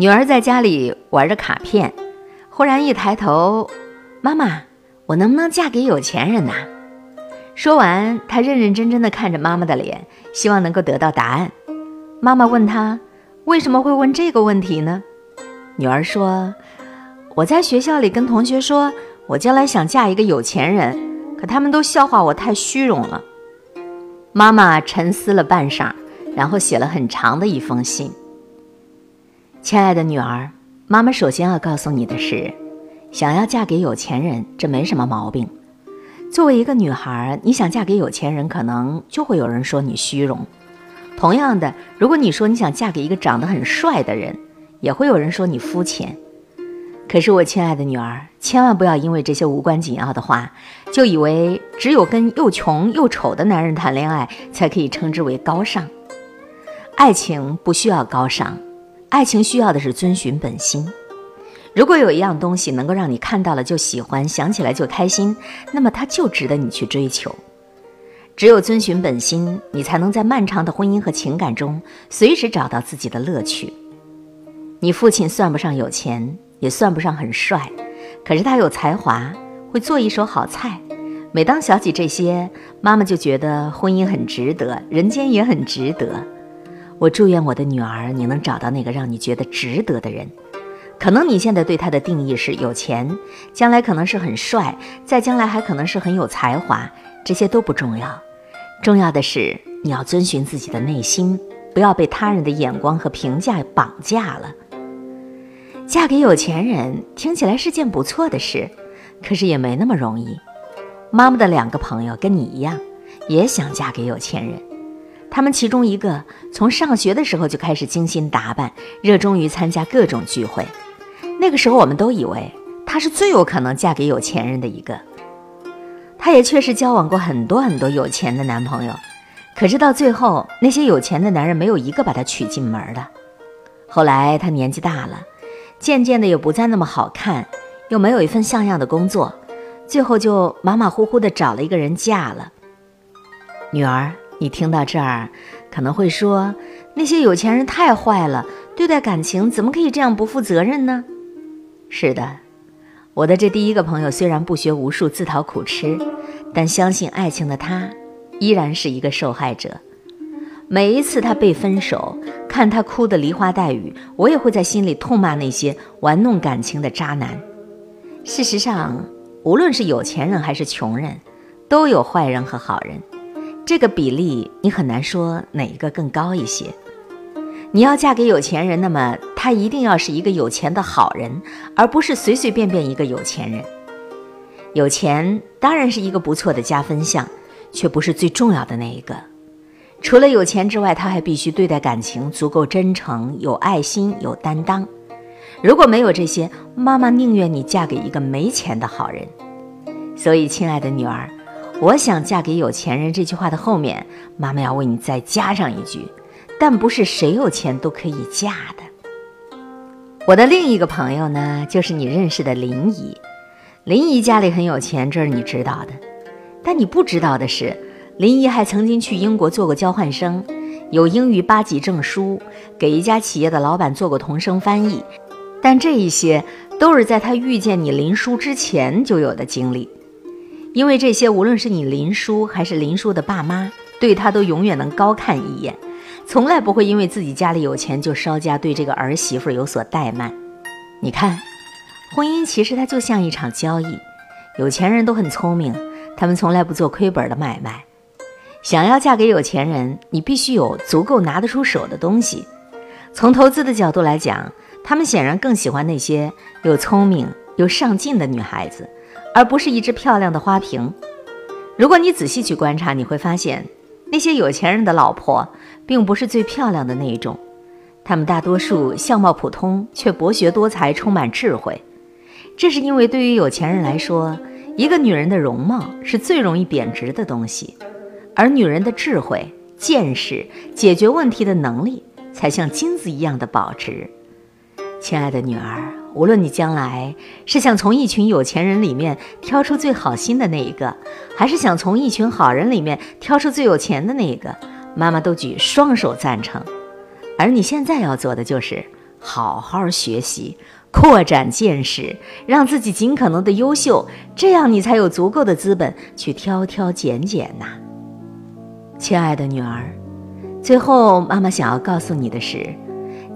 女儿在家里玩着卡片，忽然一抬头：“妈妈，我能不能嫁给有钱人呐？”说完，她认认真真的看着妈妈的脸，希望能够得到答案。妈妈问她：“为什么会问这个问题呢？”女儿说：“我在学校里跟同学说，我将来想嫁一个有钱人，可他们都笑话我太虚荣了。”妈妈沉思了半晌，然后写了很长的一封信。亲爱的女儿，妈妈首先要告诉你的是，想要嫁给有钱人，这没什么毛病。作为一个女孩，你想嫁给有钱人，可能就会有人说你虚荣。同样的，如果你说你想嫁给一个长得很帅的人，也会有人说你肤浅。可是我亲爱的女儿，千万不要因为这些无关紧要的话，就以为只有跟又穷又丑的男人谈恋爱才可以称之为高尚。爱情不需要高尚，爱情需要的是遵循本心。如果有一样东西能够让你看到了就喜欢，想起来就开心，那么它就值得你去追求。只有遵循本心，你才能在漫长的婚姻和情感中随时找到自己的乐趣。你父亲算不上有钱。也算不上很帅，可是他有才华，会做一手好菜。每当想起这些，妈妈就觉得婚姻很值得，人间也很值得。我祝愿我的女儿，你能找到那个让你觉得值得的人。可能你现在对他的定义是有钱，将来可能是很帅，再将来还可能是很有才华，这些都不重要。重要的是你要遵循自己的内心，不要被他人的眼光和评价绑架了。嫁给有钱人听起来是件不错的事，可是也没那么容易。妈妈的两个朋友跟你一样，也想嫁给有钱人。他们其中一个从上学的时候就开始精心打扮，热衷于参加各种聚会。那个时候我们都以为她是最有可能嫁给有钱人的一个。她也确实交往过很多很多有钱的男朋友，可是到最后那些有钱的男人没有一个把她娶进门的。后来她年纪大了。渐渐的也不再那么好看，又没有一份像样的工作，最后就马马虎虎的找了一个人嫁了。女儿，你听到这儿，可能会说那些有钱人太坏了，对待感情怎么可以这样不负责任呢？是的，我的这第一个朋友虽然不学无术，自讨苦吃，但相信爱情的他，依然是一个受害者。每一次他被分手，看他哭得梨花带雨，我也会在心里痛骂那些玩弄感情的渣男。事实上，无论是有钱人还是穷人，都有坏人和好人，这个比例你很难说哪一个更高一些。你要嫁给有钱人，那么他一定要是一个有钱的好人，而不是随随便便一个有钱人。有钱当然是一个不错的加分项，却不是最重要的那一个。除了有钱之外，他还必须对待感情足够真诚、有爱心、有担当。如果没有这些，妈妈宁愿你嫁给一个没钱的好人。所以，亲爱的女儿，我想嫁给有钱人这句话的后面，妈妈要为你再加上一句：但不是谁有钱都可以嫁的。我的另一个朋友呢，就是你认识的林姨。林姨家里很有钱，这是你知道的。但你不知道的是。林姨还曾经去英国做过交换生，有英语八级证书，给一家企业的老板做过同声翻译。但这一些都是在她遇见你林叔之前就有的经历。因为这些，无论是你林叔还是林叔的爸妈，对他都永远能高看一眼，从来不会因为自己家里有钱就稍加对这个儿媳妇有所怠慢。你看，婚姻其实它就像一场交易，有钱人都很聪明，他们从来不做亏本的买卖。想要嫁给有钱人，你必须有足够拿得出手的东西。从投资的角度来讲，他们显然更喜欢那些又聪明又上进的女孩子，而不是一只漂亮的花瓶。如果你仔细去观察，你会发现，那些有钱人的老婆并不是最漂亮的那一种，他们大多数相貌普通，却博学多才，充满智慧。这是因为对于有钱人来说，一个女人的容貌是最容易贬值的东西。而女人的智慧、见识、解决问题的能力，才像金子一样的保值。亲爱的女儿，无论你将来是想从一群有钱人里面挑出最好心的那一个，还是想从一群好人里面挑出最有钱的那一个，妈妈都举双手赞成。而你现在要做的就是好好学习，扩展见识，让自己尽可能的优秀，这样你才有足够的资本去挑挑拣拣呐。亲爱的女儿，最后妈妈想要告诉你的是，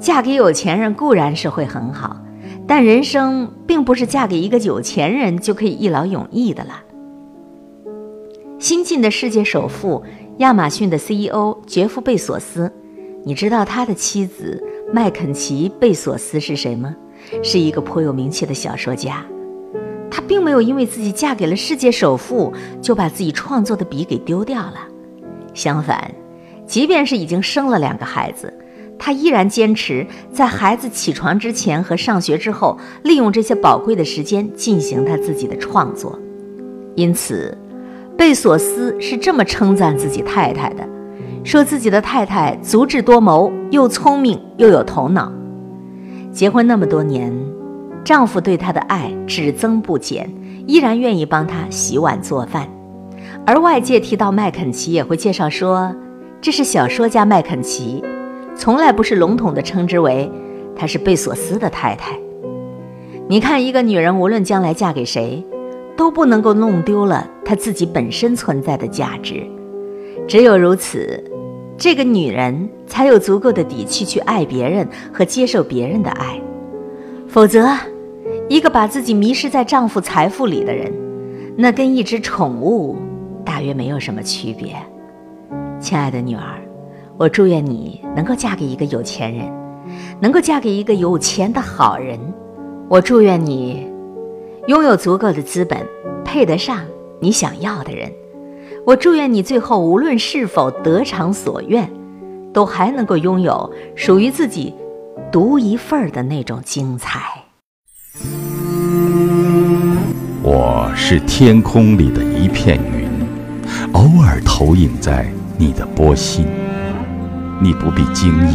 嫁给有钱人固然是会很好，但人生并不是嫁给一个有钱人就可以一劳永逸的了。新晋的世界首富。亚马逊的 CEO 杰夫·贝索斯，你知道他的妻子麦肯齐·贝索斯是谁吗？是一个颇有名气的小说家。他并没有因为自己嫁给了世界首富，就把自己创作的笔给丢掉了。相反，即便是已经生了两个孩子，他依然坚持在孩子起床之前和上学之后，利用这些宝贵的时间进行他自己的创作。因此。贝索斯是这么称赞自己太太的，说自己的太太足智多谋，又聪明又有头脑。结婚那么多年，丈夫对她的爱只增不减，依然愿意帮她洗碗做饭。而外界提到麦肯齐，也会介绍说这是小说家麦肯齐，从来不是笼统地称之为她是贝索斯的太太。你看，一个女人无论将来嫁给谁。都不能够弄丢了她自己本身存在的价值，只有如此，这个女人才有足够的底气去爱别人和接受别人的爱。否则，一个把自己迷失在丈夫财富里的人，那跟一只宠物大约没有什么区别。亲爱的女儿，我祝愿你能够嫁给一个有钱人，能够嫁给一个有钱的好人。我祝愿你。拥有足够的资本，配得上你想要的人。我祝愿你最后无论是否得偿所愿，都还能够拥有属于自己独一份儿的那种精彩。我是天空里的一片云，偶尔投影在你的波心。你不必惊异，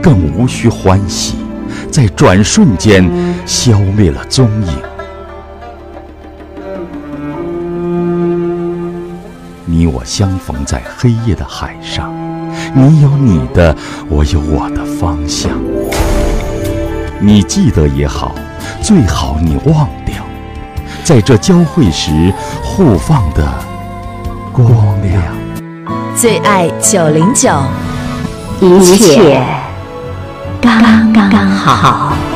更无需欢喜，在转瞬间消灭了踪影。你我相逢在黑夜的海上，你有你的，我有我的方向。你记得也好，最好你忘掉，在这交汇时互放的光亮。最爱九零九，一切刚刚好。